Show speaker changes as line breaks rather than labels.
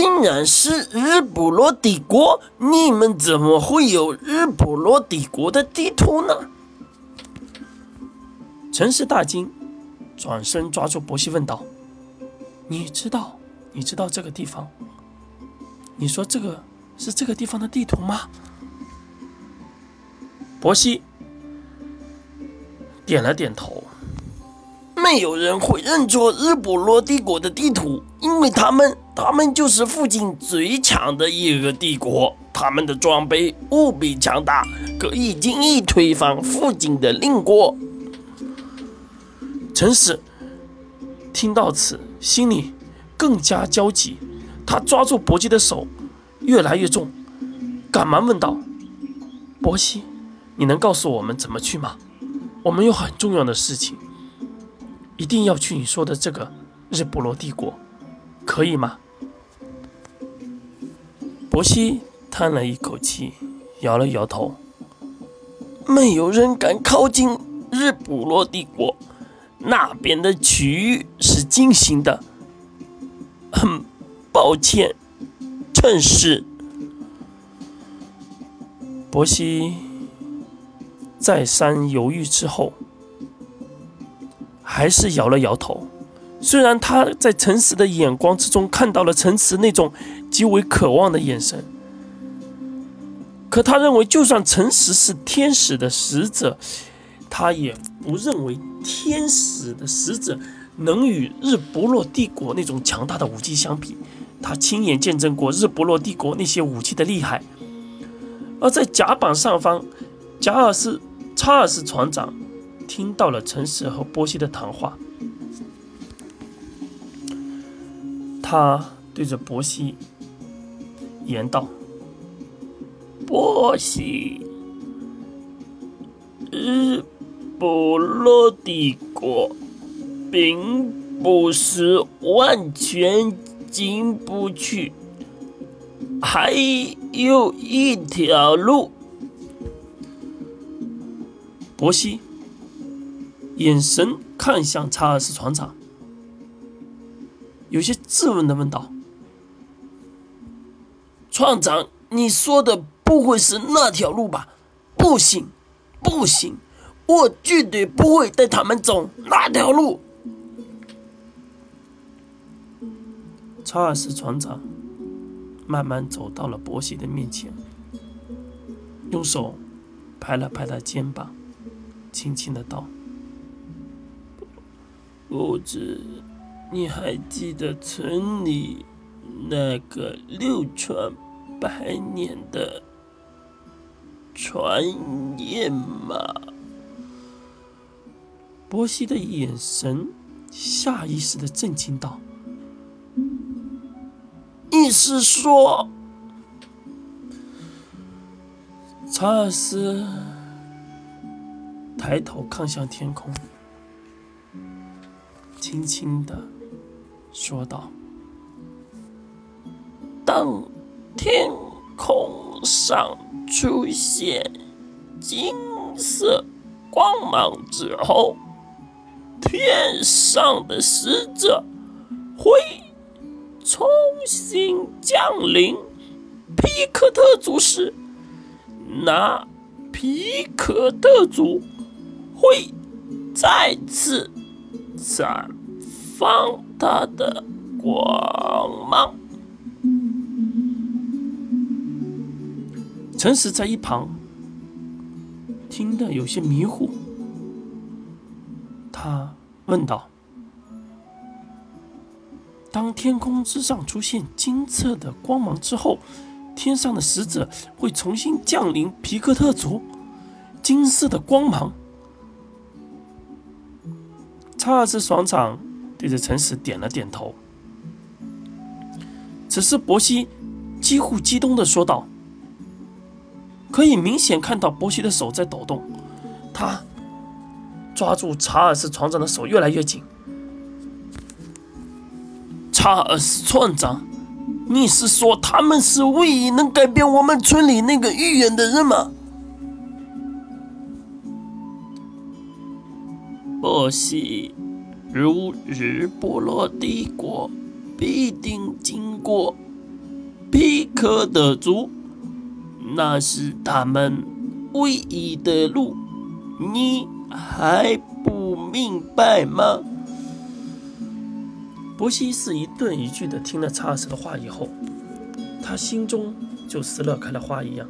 竟然是日不落帝国！你们怎么会有日不落帝国的地图呢？
陈氏大惊，转身抓住伯西问道：“你知道？你知道这个地方？你说这个是这个地方的地图吗？”
伯西点了点头。没有人会认错日不落帝国的地图，因为他们，他们就是附近最强的一个帝国。他们的装备无比强大，可以轻易推翻附近的邻国。
陈实听到此，心里更加焦急。他抓住伯西的手，越来越重，赶忙问道：“伯西，你能告诉我们怎么去吗？我们有很重要的事情。”一定要去你说的这个日不落帝国，可以吗？
伯西叹了一口气，摇了摇头。没有人敢靠近日不落帝国，那边的区域是禁行的。很抱歉，陈氏。
伯西再三犹豫之后。还是摇了摇头，虽然他在诚实的眼光之中看到了陈实那种极为渴望的眼神，可他认为，就算诚实是天使的使者，他也不认为天使的使者能与日不落帝国那种强大的武器相比。他亲眼见证过日不落帝国那些武器的厉害，而在甲板上方，贾尔斯查尔斯船长。听到了陈实和波西的谈话，他对着波西言道：“
波西，日不落帝国并不是完全进不去，还有一条路。”
波西。眼神看向查尔斯船长，有些质问的问道：“
船长，你说的不会是那条路吧？不行，不行，我绝对不会带他们走那条路。”
查尔斯船长慢慢走到了伯西的面前，用手拍了拍他肩膀，轻轻的道。
不知你还记得村里那个流传百年的传言吗？
波西的眼神下意识的震惊道：“
你是说？”
查尔斯抬头看向天空。轻轻的说道：“
当天空上出现金色光芒之后，天上的使者会重新降临皮克特族时，那皮克特族会再次。”绽放它的光芒。
陈实在一旁听得有些迷糊，他问道：“当天空之上出现金色的光芒之后，天上的使者会重新降临皮克特族？金色的光芒？”查尔斯爽场对着陈实点了点头。此时，伯西几乎激动的说道：“可以明显看到伯西的手在抖动，他抓住查尔斯船长的手越来越紧。”
查尔斯船长，你是说他们是唯一能改变我们村里那个预言的人吗？波西，如日不落帝国必定经过皮克的族，那是他们唯一的路，你还不明白吗？
伯西斯一顿一句的听了查尔斯的话以后，他心中就似乐开了花一样。